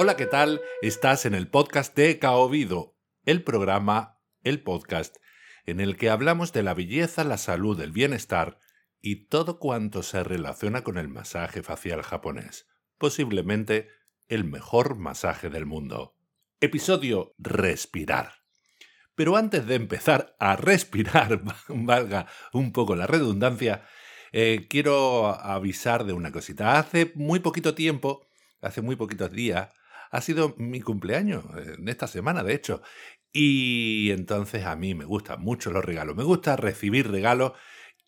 Hola, ¿qué tal? Estás en el podcast de Caovido, el programa, el podcast, en el que hablamos de la belleza, la salud, el bienestar y todo cuanto se relaciona con el masaje facial japonés, posiblemente el mejor masaje del mundo. Episodio Respirar. Pero antes de empezar a respirar, valga un poco la redundancia, eh, quiero avisar de una cosita. Hace muy poquito tiempo, hace muy poquitos días, ha sido mi cumpleaños, en esta semana de hecho. Y entonces a mí me gustan mucho los regalos, me gusta recibir regalos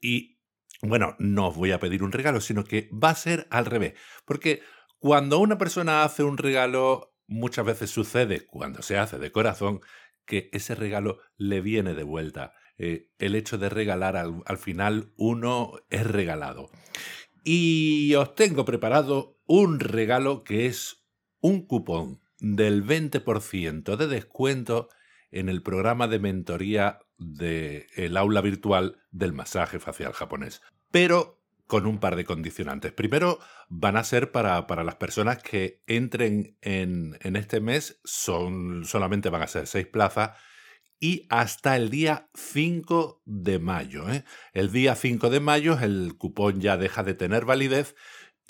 y, bueno, no os voy a pedir un regalo, sino que va a ser al revés. Porque cuando una persona hace un regalo, muchas veces sucede, cuando se hace de corazón, que ese regalo le viene de vuelta. Eh, el hecho de regalar al, al final uno es regalado. Y os tengo preparado un regalo que es un cupón del 20% de descuento en el programa de mentoría del aula virtual del masaje facial japonés. Pero con un par de condicionantes. Primero, van a ser para, para las personas que entren en, en, este mes, son, solamente van a ser seis plazas y hasta el día 5 de mayo. ¿eh? El día 5 de mayo el cupón ya deja de tener validez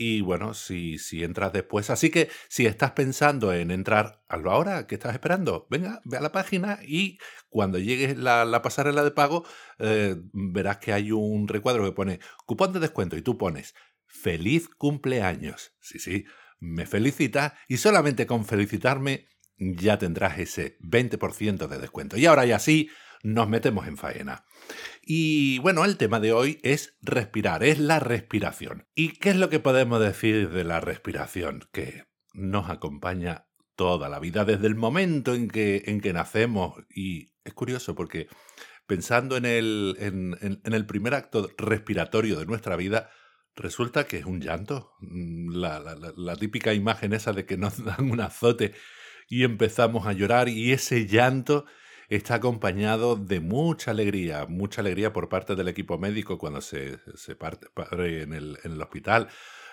y bueno, si, si entras después. Así que si estás pensando en entrar, hazlo ahora, ¿qué estás esperando? Venga, ve a la página y cuando llegue la, la pasarela de pago, eh, verás que hay un recuadro que pone cupón de descuento y tú pones feliz cumpleaños. Sí, sí, me felicitas y solamente con felicitarme ya tendrás ese 20% de descuento. Y ahora ya sí, nos metemos en faena. Y bueno, el tema de hoy es respirar, es la respiración. ¿Y qué es lo que podemos decir de la respiración? Que nos acompaña toda la vida, desde el momento en que, en que nacemos. Y es curioso porque pensando en el, en, el primer acto respiratorio de nuestra vida, resulta que es un llanto. Mm, la, la, típica imagen esa de que nos dan un azote y empezamos a llorar y ese llanto está acompañado de mucha alegría, mucha alegría por parte del equipo médico cuando se, parte en el, en el hospital,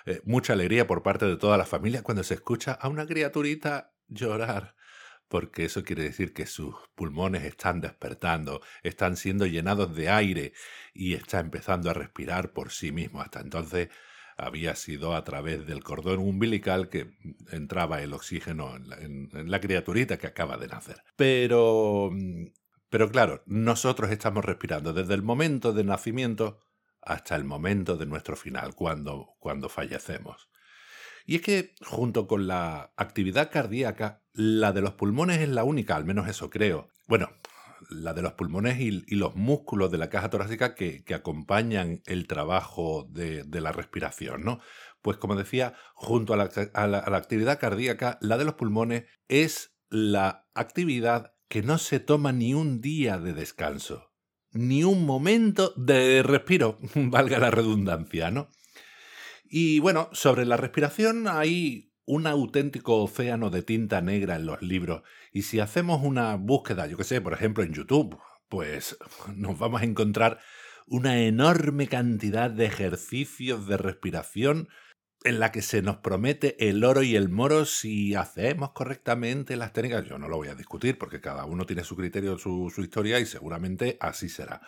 eh, mucha alegría por parte de toda la familia cuando se escucha a una criaturita llorar porque eso quiere decir que sus pulmones están despertando, están siendo llenados de aire y está empezando a respirar por sí mismo. Hasta entonces había sido a través del cordón umbilical que entraba el oxígeno en la, criaturita que acaba de nacer. Pero, pero claro, nosotros estamos respirando desde el momento de nacimiento hasta el momento de nuestro final, cuando, cuando fallecemos. Y es que, junto con la actividad cardíaca, la de los pulmones es la única, al menos eso creo. Bueno, la de los pulmones y, los músculos de la caja torácica que, acompañan el trabajo de, la respiración, ¿no? Pues como decía, junto a la, actividad cardíaca, la de los pulmones es la actividad que no se toma ni un día de descanso, ni un momento de respiro, valga la redundancia, ¿no? Y bueno, sobre la respiración hay un auténtico océano de tinta negra en los libros. Y si hacemos una búsqueda, yo que sé, por ejemplo en YouTube, pues nos vamos a encontrar una enorme cantidad de ejercicios de respiración en la que se nos promete el oro y el moro si hacemos correctamente las técnicas. Yo no lo voy a discutir porque cada uno tiene su criterio, su, su historia y seguramente así será.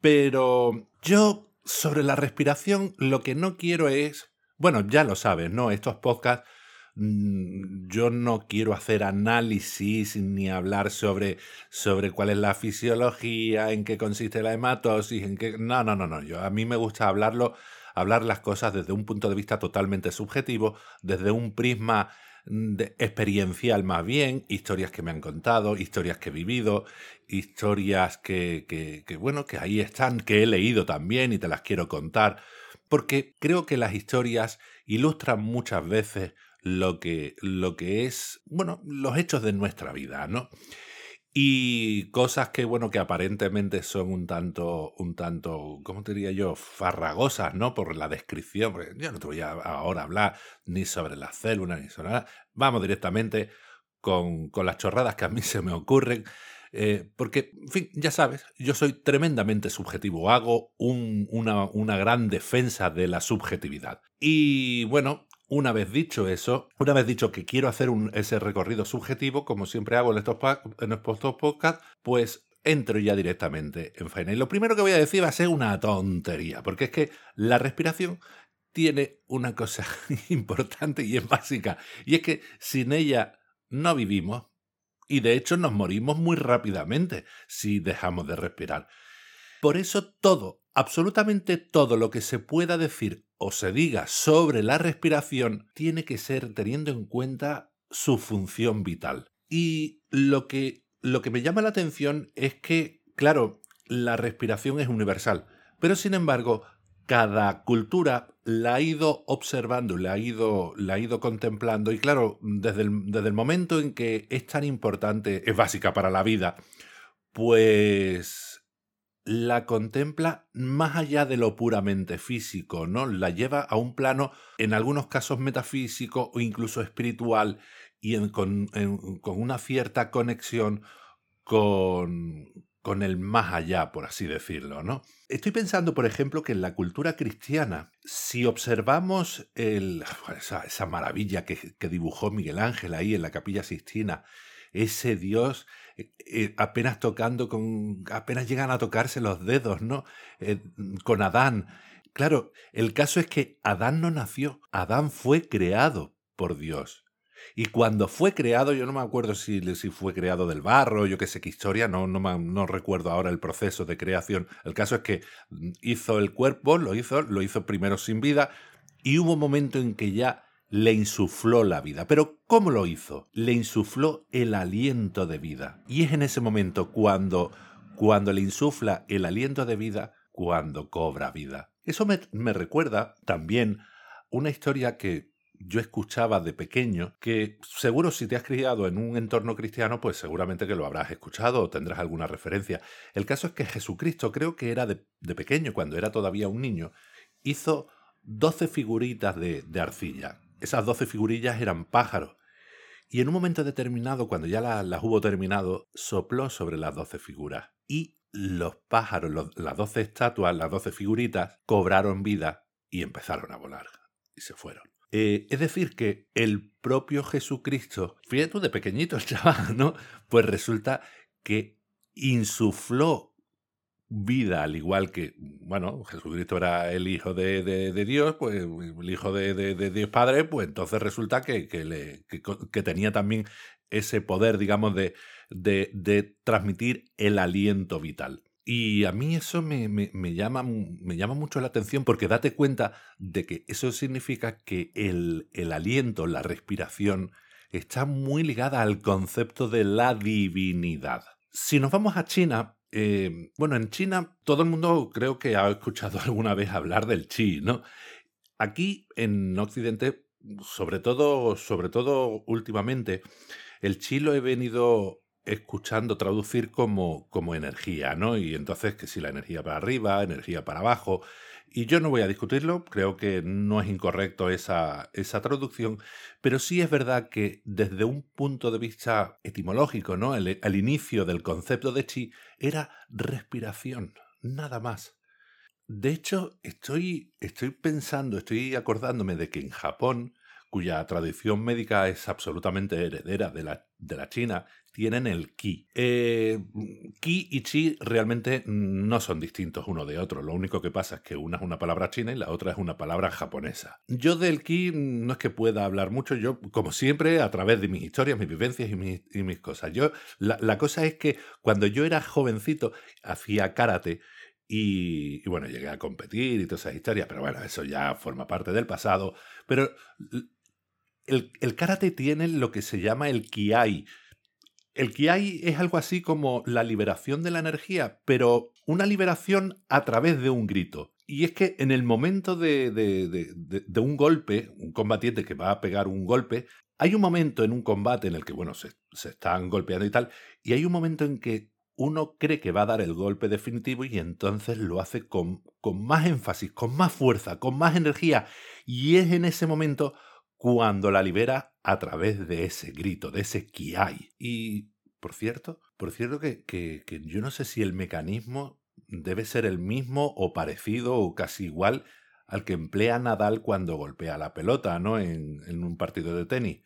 Pero yo sobre la respiración lo que no quiero es bueno, ya lo sabes, ¿no? Estos podcasts mm, yo no quiero hacer análisis ni hablar sobre, sobre cuál es la fisiología, en qué consiste la hematosis, en qué... No, no, no, no. Yo, a mí me gusta hablarlo, hablar las cosas desde un punto de vista totalmente subjetivo, desde un prisma mm, experiencial más bien, historias que me han contado, historias que he vivido, historias que, que, bueno, que ahí están, que he leído también y te las quiero contar porque creo que las historias ilustran muchas veces lo que, lo que es, bueno, los hechos de nuestra vida, ¿no? Y cosas que, bueno, que aparentemente son un tanto, un tanto, ¿cómo te diría yo? Farragosas, ¿no? Por la descripción, yo no te voy a ahora hablar ni sobre las células, ni sobre nada. Vamos directamente con, con las chorradas que a mí se me ocurren eh, porque, en fin, ya sabes, yo soy tremendamente subjetivo, hago una, gran defensa de la subjetividad. Y bueno, una vez dicho eso, una vez dicho que quiero hacer ese recorrido subjetivo, como siempre hago en estos, en podcasts, pues entro ya directamente en faena. Y lo primero que voy a decir va a ser una tontería, porque es que la respiración tiene una cosa importante y es básica, y es que sin ella no vivimos, y de hecho nos morimos muy rápidamente si dejamos de respirar. Por eso todo, absolutamente todo lo que se pueda decir o se diga sobre la respiración tiene que ser teniendo en cuenta su función vital. Y lo que, lo que me llama la atención es que, claro, la respiración es universal, pero sin embargo, cada cultura la ha ido observando, la ha ido, la ha ido contemplando y claro, desde el, desde el momento en que es tan importante, es básica para la vida, pues la contempla más allá de lo puramente físico, ¿no? La lleva a un plano, en algunos casos metafísico o incluso espiritual, y con, con, una cierta conexión con, con el más allá, por así decirlo, ¿no? Estoy pensando, por ejemplo, que en la cultura cristiana, si observamos esa, maravilla que, que, dibujó Miguel Ángel ahí en la capilla Sistina, ese Dios eh, eh, apenas tocando con, apenas llegan a tocarse los dedos, ¿no? Eh, con Adán. Claro, el caso es que Adán no nació, Adán fue creado por Dios. Y cuando fue creado, yo no me acuerdo si, si fue creado del barro, yo qué sé qué historia, no, no, no, recuerdo ahora el proceso de creación. El caso es que mm, hizo el cuerpo, lo hizo, lo hizo primero sin vida, y hubo un momento en que ya le insufló la vida. Pero ¿cómo lo hizo? Le insufló el aliento de vida. Y es en ese momento cuando, cuando le insufla el aliento de vida, cuando cobra vida. Eso me, me recuerda también una historia que yo escuchaba de pequeño, que seguro si te has criado en un entorno cristiano, pues seguramente que lo habrás escuchado o tendrás alguna referencia. El caso es que Jesucristo, creo que era de, pequeño, cuando era todavía un niño, hizo doce figuritas de, arcilla. Esas doce figurillas eran pájaros. Y en un momento determinado, cuando ya las, hubo terminado, sopló sobre las doce figuras. Y los pájaros, las doce estatuas, las doce figuritas, cobraron vida y empezaron a volar. Y se fueron. Eh, es decir, que el propio Jesucristo, fíjate tú de pequeñito chaval, ¿no? Pues resulta que insufló vida, al igual que, bueno, Jesucristo era el Hijo de, Dios, pues el Hijo de, Dios Padre, pues entonces resulta que, que, le, que, tenía también ese poder, digamos, de, de transmitir el aliento vital. Y a mí eso me, llama, me llama mucho la atención porque date cuenta de que eso significa que el, el aliento, la respiración, está muy ligada al concepto de la divinidad. Si nos vamos a China, eh, bueno, en China todo el mundo creo que ha escuchado alguna vez hablar del chi, ¿no? Aquí en Occidente, sobre todo, sobre todo últimamente, el chi lo he venido escuchando traducir como, como energía, ¿no? Y entonces que si la energía para arriba, energía para abajo. Y yo no voy a discutirlo, creo que no es incorrecto esa, esa traducción, pero sí es verdad que desde un punto de vista etimológico, ¿no? El, inicio del concepto de chi era respiración, nada más. De hecho, estoy, estoy pensando, estoy acordándome de que en Japón, cuya tradición médica es absolutamente heredera de la, de la China, tienen el ki. Eh, y chi realmente no son distintos uno de otro. Lo único que pasa es que una es una palabra china y la otra es una palabra japonesa. Yo del ki no es que pueda hablar mucho, yo como siempre a través de mis historias, mis vivencias y mis, cosas. Yo, la, cosa es que cuando yo era jovencito hacía karate. Y, bueno, llegué a competir y todas esas historias, pero bueno, eso ya forma parte del pasado. Pero el, karate tiene lo que se llama el kiai, el Kiai es algo así como la liberación de la energía, pero una liberación a través de un grito. Y es que en el momento de, de, un golpe, un combatiente que va a pegar un golpe, hay un momento en un combate en el que, bueno, se, se están golpeando y tal, y hay un momento en que uno cree que va a dar el golpe definitivo y entonces lo hace con, con más énfasis, con más fuerza, con más energía. Y es en ese momento cuando la libera a través de ese grito, de ese kiai. Y, por cierto, por cierto que, que, yo no sé si el mecanismo debe ser el mismo o parecido o casi igual al que emplea Nadal cuando golpea la pelota, ¿no? En, un partido de tenis.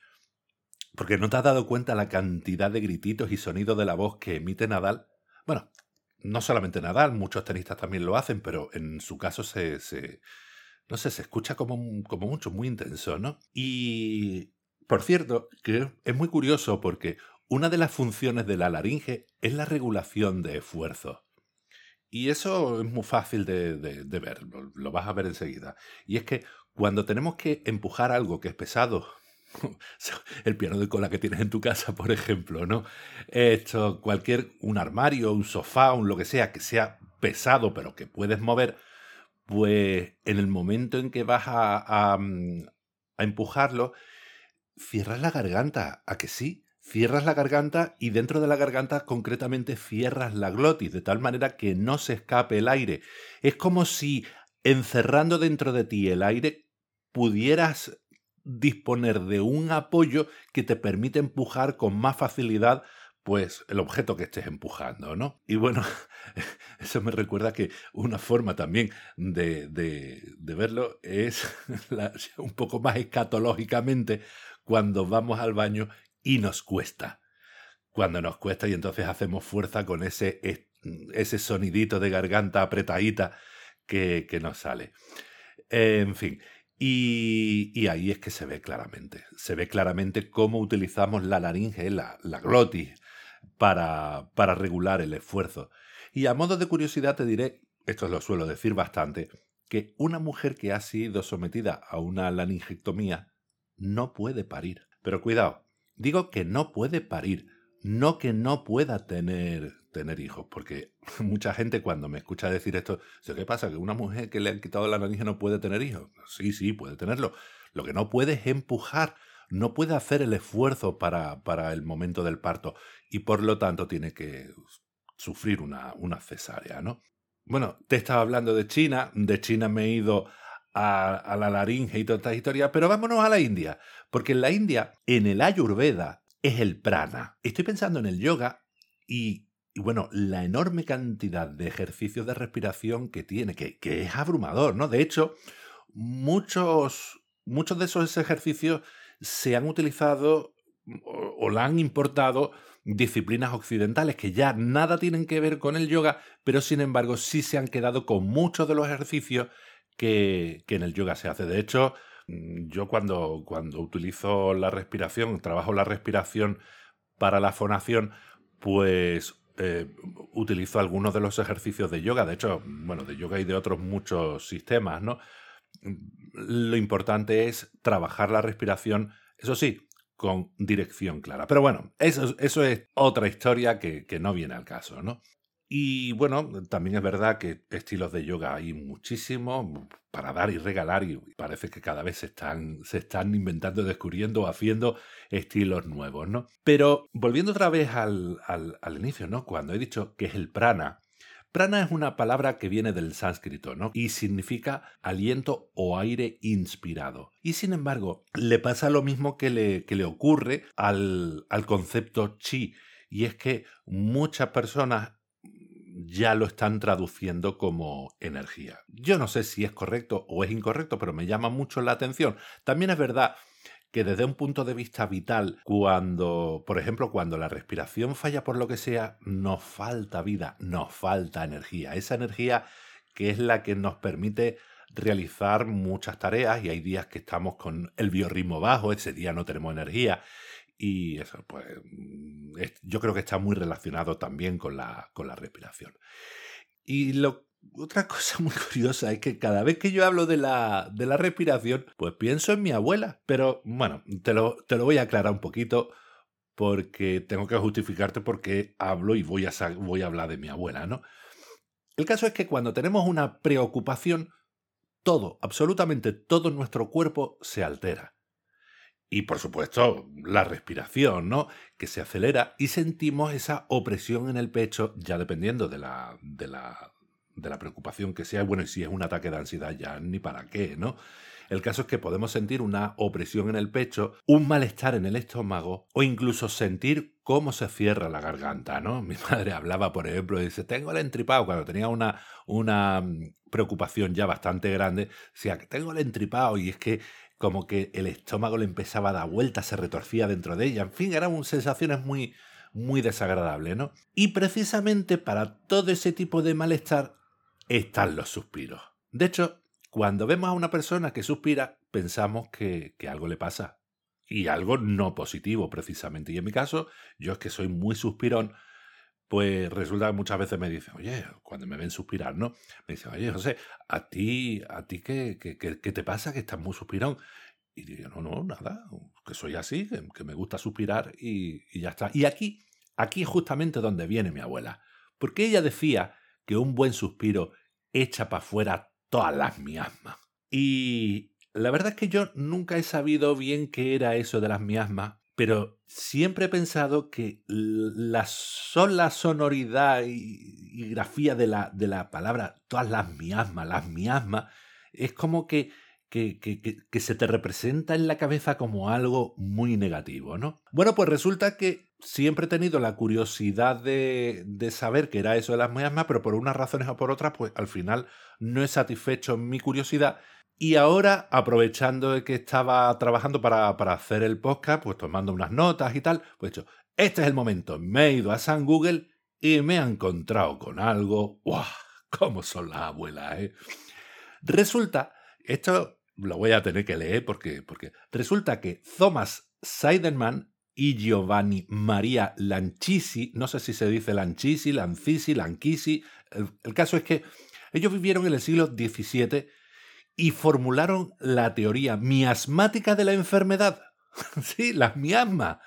Porque no te has dado cuenta la cantidad de grititos y sonidos de la voz que emite Nadal. Bueno, no solamente Nadal, muchos tenistas también lo hacen, pero en su caso se no sé, se escucha como, como mucho, muy intenso, ¿no? Y, por cierto, que es muy curioso porque una de las funciones de la laringe es la regulación de esfuerzo. Y eso es muy fácil de, de, ver, lo, vas a ver enseguida. Y es que cuando tenemos que empujar algo que es pesado, el piano de cola que tienes en tu casa, por ejemplo, ¿no? Esto, cualquier, un armario, un sofá, un lo que sea, que sea pesado pero que puedes mover, pues en el momento en que vas a, mm, a empujarlo, cierras la garganta, ¿a que sí? Cierras la garganta y dentro de la garganta concretamente cierras la glotis, de tal manera que no se escape el aire. Es como si encerrando dentro de ti el aire pudieras disponer de un apoyo que te permite empujar con más facilidad pues el objeto que estés empujando, ¿no? Y bueno, eso me recuerda que una forma también de, de, verlo es un poco más escatológicamente cuando vamos al baño y nos cuesta. Cuando nos cuesta y entonces hacemos fuerza con ese, ese sonidito de garganta apretadita que, que nos sale. En fin, y, y, ahí es que se ve claramente. Se ve claramente cómo utilizamos la laringe, la, la glotis, para, para regular el esfuerzo. Y a modo de curiosidad te diré, esto lo suelo decir bastante, que una mujer que ha sido sometida a una laringectomía no puede parir. Pero cuidado, digo que no puede parir, no que no pueda tener, tener hijos, porque mucha gente cuando me escucha decir esto, ¿qué pasa? ¿Que una mujer que le han quitado la nariz no puede tener hijos? Sí, sí, puede tenerlo. Lo que no puede es empujar, no puede hacer el esfuerzo para, para el momento del parto y por lo tanto tiene que sufrir una, una cesárea, ¿no? Bueno, te estaba hablando de China, de China me he ido a, la laringe y toda esta historia, pero vámonos a la India, porque en la India, en el Ayurveda, es el prana. Estoy pensando en el yoga y, bueno, la enorme cantidad de ejercicios de respiración que tiene, que, que es abrumador, ¿no? De hecho, muchos, muchos de esos ejercicios se han utilizado o, o la han importado disciplinas occidentales que ya nada tienen que ver con el yoga, pero sin embargo sí se han quedado con muchos de los ejercicios que, en el yoga se hace. De hecho, mm, yo cuando, cuando utilizo la respiración, trabajo la respiración para la fonación, pues eh, utilizo algunos de los ejercicios de yoga. De hecho, bueno, de yoga y de otros muchos sistemas, ¿no? Lo importante es trabajar la respiración, eso sí, con dirección clara. Pero bueno, eso, eso es otra historia que, que no viene al caso, ¿no? Y bueno, también es verdad que estilos de yoga hay muchísimos para dar y regalar y parece que cada vez se están, se están inventando, descubriendo, haciendo estilos nuevos, ¿no? Pero volviendo otra vez al, al, al inicio, ¿no? Cuando he dicho que es el prana, Prana es una palabra que viene del sánscrito, ¿no? Y significa aliento o aire inspirado. Y sin embargo, le pasa lo mismo que le, que le ocurre al, al concepto chi. Y es que muchas personas ya lo están traduciendo como energía. Yo no sé si es correcto o es incorrecto, pero me llama mucho la atención. También es verdad que desde un punto de vista vital, cuando, por ejemplo, cuando la respiración falla por lo que sea, nos falta vida, nos falta energía. Esa energía que es la que nos permite realizar muchas tareas y hay días que estamos con el biorritmo bajo, ese día no tenemos energía y eso, pues yo creo que está muy relacionado también con la, con la respiración. Y lo, otra cosa muy curiosa es que cada vez que yo hablo de la, de la respiración, pues pienso en mi abuela. Pero bueno, te lo, te lo voy a aclarar un poquito porque tengo que justificarte porque hablo y voy a, voy a hablar de mi abuela, ¿no? El caso es que cuando tenemos una preocupación, todo, absolutamente todo nuestro cuerpo se altera. Y por supuesto, la respiración, ¿no? Que se acelera y sentimos esa opresión en el pecho, ya dependiendo de la, de la, de la preocupación que sea, bueno, y si es un ataque de ansiedad ya ni para qué, ¿no? El caso es que podemos sentir una opresión en el pecho, un malestar en el estómago o incluso sentir cómo se cierra la garganta, ¿no? Mi madre hablaba, por ejemplo, y dice, tengo el entripado, cuando tenía una, una mm, preocupación ya bastante grande, decía, tengo el entripado y es que como que el estómago le empezaba a dar vueltas, se retorcía dentro de ella, en fin, eran sensaciones muy, muy desagradables, ¿no? Y precisamente para todo ese tipo de malestar están los suspiros. De hecho, cuando vemos a una persona que suspira, pensamos que, que algo le pasa, y algo no positivo precisamente. Y en mi caso, yo es que soy muy suspirón, pues resulta que muchas veces me dicen, oye, cuando me ven suspirar, ¿no? Me dicen, oye, José, ¿a ti, a ti qué, qué, qué, te pasa que estás muy suspirón? Y digo, no, no, nada, que soy así, que, me gusta suspirar y, y, ya está. Y aquí, aquí es justamente donde viene mi abuela, porque ella decía que un buen suspiro echa para afuera todas las miasmas. Y, la verdad es que yo nunca he sabido bien qué era eso de las miasmas, pero siempre he pensado que la sola sonoridad y, grafía de la, de la, palabra, todas las miasmas, las miasmas, es como que, que, se te representa en la cabeza como algo muy negativo, ¿no? Bueno, pues resulta que siempre he tenido la curiosidad de, saber qué era eso de las miasmas, pero por unas razones o por otras, pues al final no he satisfecho mi curiosidad y ahora, aprovechando que estaba trabajando para, hacer el podcast, pues tomando unas notas y tal, pues he dicho, este es el momento. Me he ido a San Google y me he encontrado con algo. ¡Guau! ¿Cómo son las abuelas, eh? Resulta, esto lo voy a tener que leer porque, porque resulta que Thomas Seidenman y Giovanni Maria Lancisi, no sé si se dice Lancisi, Lancisi, Lanchisi, el, el caso es que ellos vivieron en el siglo XVII y formularon la teoría miasmática de la enfermedad. sí, las miasmas.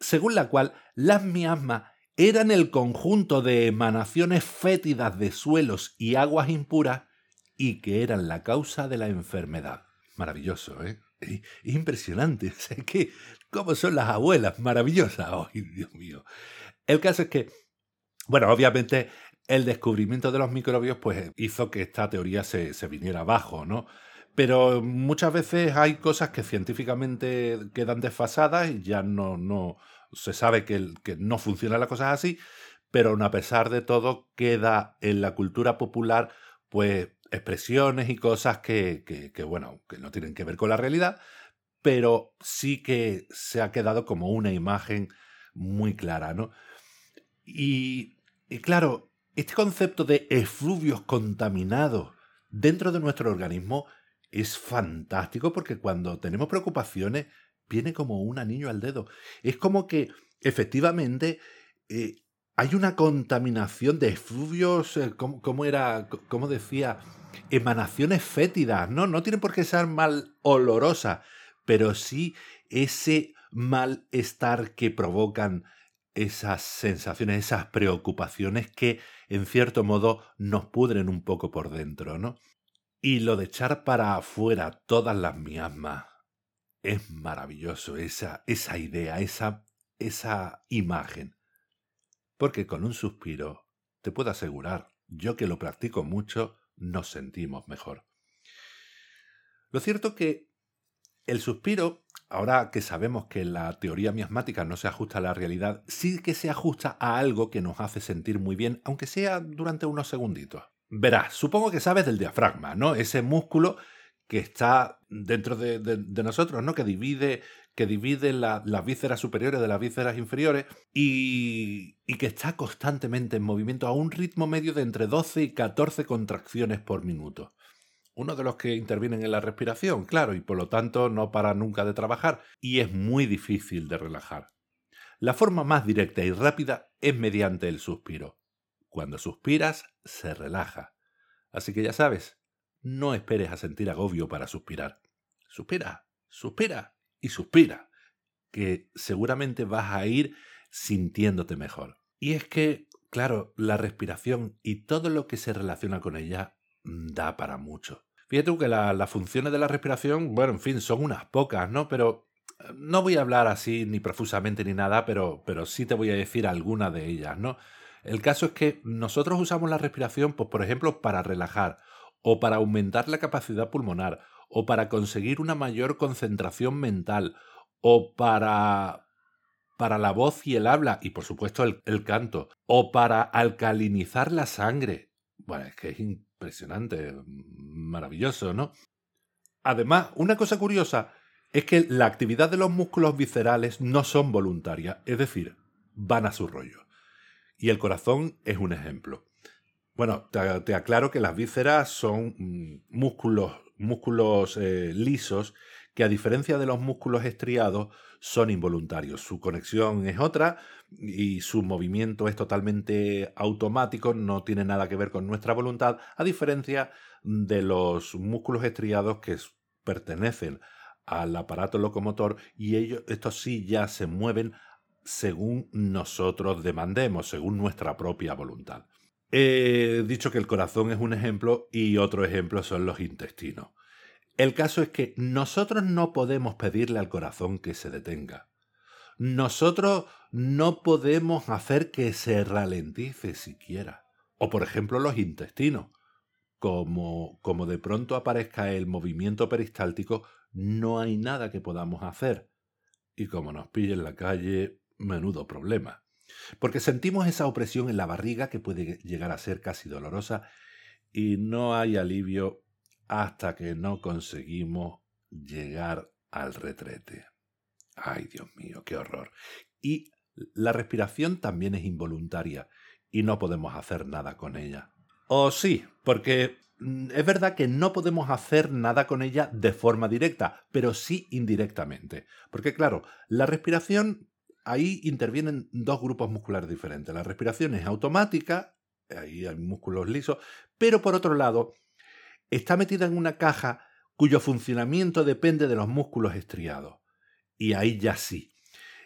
Según la cual las miasmas eran el conjunto de emanaciones fétidas de suelos y aguas impuras y que eran la causa de la enfermedad. Maravilloso, ¿eh? Impresionante. Sé que, ¿cómo son las abuelas? Maravillosas. ¡Ay, Dios mío! El caso es que, bueno, obviamente el descubrimiento de los microbios pues hizo que esta teoría se, viniera abajo, ¿no? Pero muchas veces hay cosas que científicamente quedan desfasadas y ya no, no se sabe que, que no funcionan las cosas así, pero a pesar de todo queda en la cultura popular pues expresiones y cosas que, que, bueno, que no tienen que ver con la realidad, pero sí que se ha quedado como una imagen muy clara, ¿no? Y, y claro, este concepto de efluvios contaminados dentro de nuestro organismo es fantástico porque cuando tenemos preocupaciones viene como un anillo al dedo. Es como que efectivamente eh, hay una contaminación de efluvios, eh, como era? ¿Cómo decía? Emanaciones fétidas, ¿no? No tienen por qué ser mal olorosas, pero sí ese malestar que provocan esas sensaciones, esas preocupaciones que en cierto modo nos pudren un poco por dentro, ¿no? Y lo de echar para afuera todas las miasmas es maravilloso, esa, esa idea, esa, esa imagen. Porque con un suspiro, te puedo asegurar, yo que lo practico mucho, nos sentimos mejor. Lo cierto que el suspiro ahora que sabemos que la teoría miasmática no se ajusta a la realidad, sí que se ajusta a algo que nos hace sentir muy bien, aunque sea durante unos segunditos. Verás, supongo que sabes del diafragma, ¿no? Ese músculo que está dentro de, nosotros, ¿no? Que divide, que divide las vísceras superiores de las vísceras inferiores y, y que está constantemente en movimiento a un ritmo medio de entre 12 y 14 contracciones por minuto uno de los que intervienen en la respiración, claro, y por lo tanto no para nunca de trabajar, y es muy difícil de relajar. La forma más directa y rápida es mediante el suspiro. Cuando suspiras, se relaja. Así que ya sabes, no esperes a sentir agobio para suspirar. Suspira, suspira y suspira, que seguramente vas a ir sintiéndote mejor. Y es que, claro, la respiración y todo lo que se relaciona con ella da para mucho. Fíjate que las funciones de la respiración, bueno, en fin, son unas pocas, ¿no? Pero eh, no voy a hablar así ni profusamente ni nada, pero, pero sí te voy a decir algunas de ellas, ¿no? El caso es que nosotros usamos la respiración, pues, por ejemplo, para relajar, o para aumentar la capacidad pulmonar, o para conseguir una mayor concentración mental, o para para la voz y el habla, y por supuesto el, canto, o para alcalinizar la sangre. Bueno, es que es impresionante, maravilloso, ¿no? Además, una cosa curiosa es que la actividad de los músculos viscerales no son voluntarias, es decir, van a su rollo. Y el corazón es un ejemplo. Bueno, te, aclaro que las vísceras son mm, músculos, músculos eh, lisos que a diferencia de los músculos estriados son involuntarios. Su conexión es otra y su movimiento es totalmente automático, no tiene nada que ver con nuestra voluntad, a diferencia de los músculos estriados que pertenecen al aparato locomotor y ellos, estos sí ya se mueven según nosotros demandemos, según nuestra propia voluntad. He dicho que el corazón es un ejemplo y otro ejemplo son los intestinos. El caso es que nosotros no podemos pedirle al corazón que se detenga. Nosotros no podemos hacer que se ralentice siquiera. O por ejemplo los intestinos. Como, como de pronto aparezca el movimiento peristáltico, no hay nada que podamos hacer. Y como nos pille en la calle, menudo problema. Porque sentimos esa opresión en la barriga que puede llegar a ser casi dolorosa y no hay alivio hasta que no conseguimos llegar al retrete. Ay, Dios mío, qué horror. Y la respiración también es involuntaria y no podemos hacer nada con ella. O sí, porque mm, es verdad que no podemos hacer nada con ella de forma directa, pero sí indirectamente. Porque claro, la respiración ahí intervienen dos grupos musculares diferentes. La respiración es automática, ahí hay músculos lisos, pero por otro lado, está metida en una caja cuyo funcionamiento depende de los músculos estriados. Y ahí ya sí.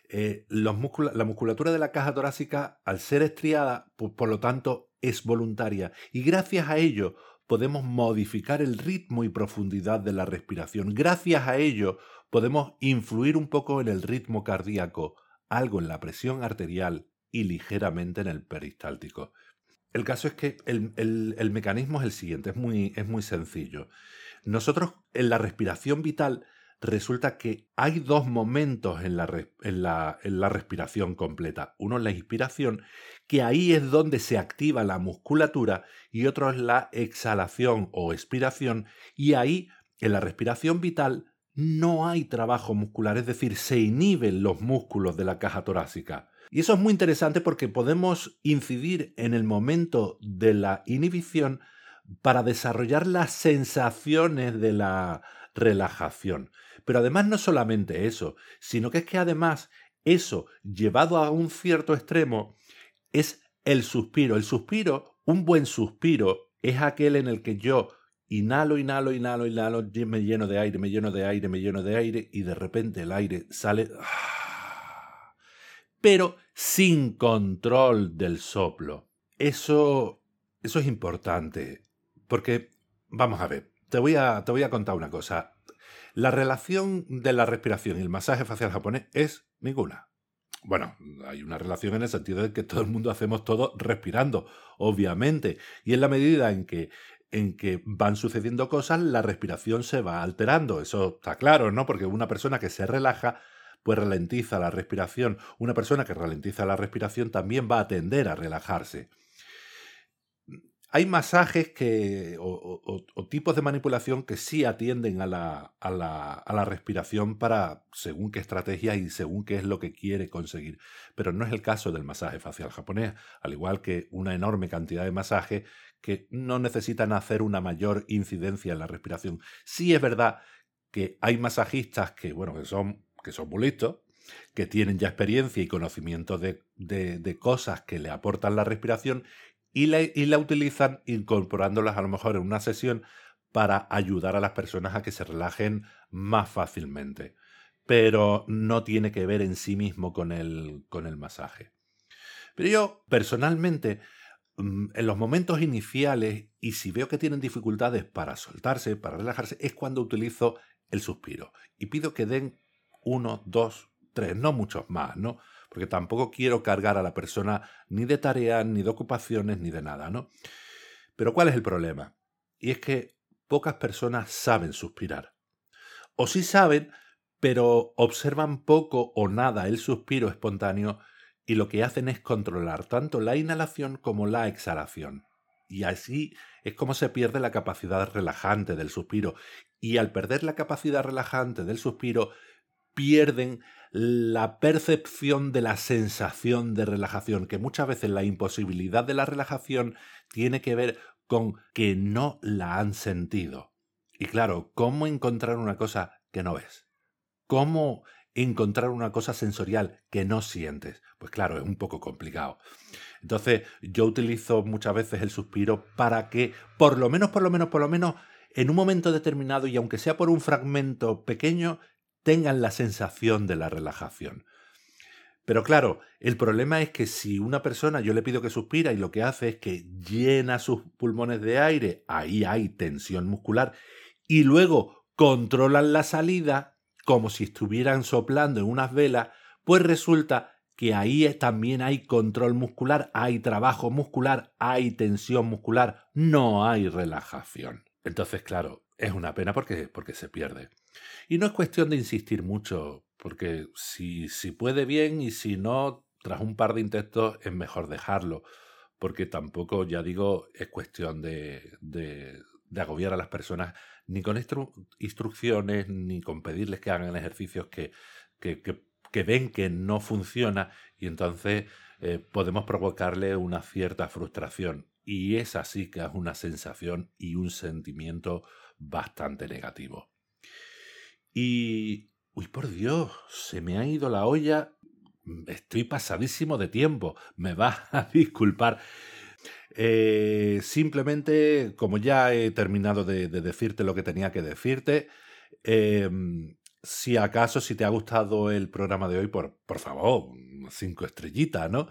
Eh, la musculatura de la caja torácica, al ser estriada, pues, por lo tanto, es voluntaria. Y gracias a ello podemos modificar el ritmo y profundidad de la respiración. Gracias a ello podemos influir un poco en el ritmo cardíaco algo en la presión arterial y ligeramente en el peristáltico. El caso es que el, mecanismo es el siguiente, es muy, es muy sencillo. Nosotros en la respiración vital resulta que hay dos momentos en la, en, la, en la, respiración completa. Uno es la inspiración, que ahí es donde se activa la musculatura, y otro es la exhalación o expiración, y ahí en la respiración vital no hay trabajo muscular, es decir, se inhiben los músculos de la caja torácica. Y eso es muy interesante porque podemos incidir en el momento de la inhibición para desarrollar las sensaciones de la relajación. Pero además no solamente eso, sino que es que además eso, llevado a un cierto extremo, es el suspiro. El suspiro, un buen suspiro, es aquel en el que yo Inhalo, inhalo, inhalo, inhalo, me lleno de aire, me lleno de aire, me lleno de aire y de repente el aire sale... Pero sin control del soplo. Eso, eso es importante, porque, vamos a ver, te voy a, te voy a contar una cosa. La relación de la respiración y el masaje facial japonés es ninguna. Bueno, hay una relación en el sentido de que todo el mundo hacemos todo respirando, obviamente. Y en la medida en que en que van sucediendo cosas, la respiración se va alterando. Eso está claro, ¿no? Porque una persona que se relaja, pues ralentiza la respiración. Una persona que ralentiza la respiración también va a tender a relajarse. Hay masajes que, o, tipos de manipulación que sí atienden a la, a, la, a la, respiración para según qué estrategia y según qué es lo que quiere conseguir. Pero no es el caso del masaje facial japonés, al igual que una enorme cantidad de masajes que no necesitan hacer una mayor incidencia en la respiración. Sí es verdad que hay masajistas que, bueno, que son, que son que tienen ya experiencia y conocimiento de, de, cosas que le aportan la respiración y la, y la utilizan incorporándolas a lo mejor en una sesión para ayudar a las personas a que se relajen más fácilmente. Pero no tiene que ver en sí mismo con el, con el masaje. Pero yo, personalmente, en los momentos iniciales y si veo que tienen dificultades para soltarse, para relajarse, es cuando utilizo el suspiro. Y pido que den uno, dos, tres, no muchos más, ¿no? porque tampoco quiero cargar a la persona ni de tareas, ni de ocupaciones, ni de nada, ¿no? Pero ¿cuál es el problema? Y es que pocas personas saben suspirar. O sí saben, pero observan poco o nada el suspiro espontáneo y lo que hacen es controlar tanto la inhalación como la exhalación. Y así es como se pierde la capacidad relajante del suspiro. Y al perder la capacidad relajante del suspiro, pierden la percepción de la sensación de relajación, que muchas veces la imposibilidad de la relajación tiene que ver con que no la han sentido. Y claro, ¿cómo encontrar una cosa que no ves? ¿Cómo encontrar una cosa sensorial que no sientes? Pues claro, es un poco complicado. Entonces, yo utilizo muchas veces el suspiro para que, por lo menos, por lo menos, por lo menos, en un momento determinado, y aunque sea por un fragmento pequeño, tengan la sensación de la relajación. Pero claro, el problema es que si una persona yo le pido que suspira y lo que hace es que llena sus pulmones de aire, ahí hay tensión muscular, y luego controlan la salida como si estuvieran soplando en unas velas, pues resulta que ahí también hay control muscular, hay trabajo muscular, hay tensión muscular, no hay relajación. Entonces, claro, es una pena porque, porque se pierde. Y no es cuestión de insistir mucho, porque si, si puede bien y si no, tras un par de intentos es mejor dejarlo, porque tampoco, ya digo, es cuestión de, de, agobiar a las personas ni con instrucciones, ni con pedirles que hagan ejercicios que, que, que ven que no funciona y entonces eh, podemos provocarle una cierta frustración. Y es así que es una sensación y un sentimiento bastante negativo. Y... Uy, por Dios, se me ha ido la olla. Estoy pasadísimo de tiempo. Me vas a disculpar. Eh, simplemente, como ya he terminado de, decirte lo que tenía que decirte, em, si acaso, si te ha gustado el programa de hoy, por, por favor, cinco estrellitas, ¿no?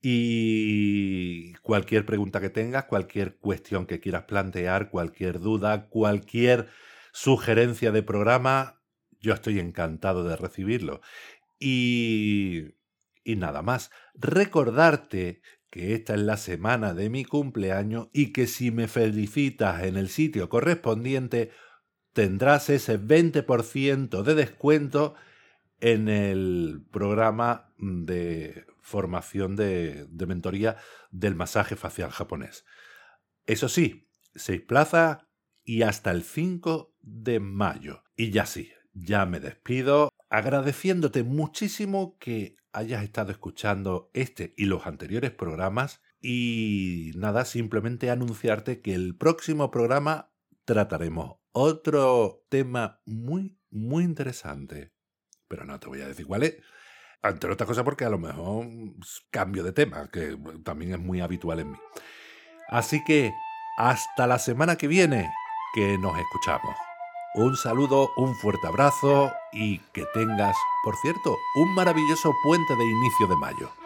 Y cualquier pregunta que tengas, cualquier cuestión que quieras plantear, cualquier duda, cualquier sugerencia de programa, yo estoy encantado de recibirlo. Y, y nada más, recordarte que esta es la semana de mi cumpleaños y que si me felicitas en el sitio correspondiente, tendrás ese 20% de descuento en el programa de formación de, mentoría del masaje facial japonés. Eso sí, seis plazas y hasta el 5 de mayo. Y ya sí, ya me despido agradeciéndote muchísimo que hayas estado escuchando este y los anteriores programas y nada, simplemente anunciarte que el próximo programa trataremos otro tema muy, muy interesante. Pero no te voy a decir cuál es. Entre otras cosas porque a lo mejor cambio de tema, que también es muy habitual en mí. Así que hasta la semana que viene, que nos escuchamos. Un saludo, un fuerte abrazo y que tengas, por cierto, un maravilloso puente de inicio de mayo.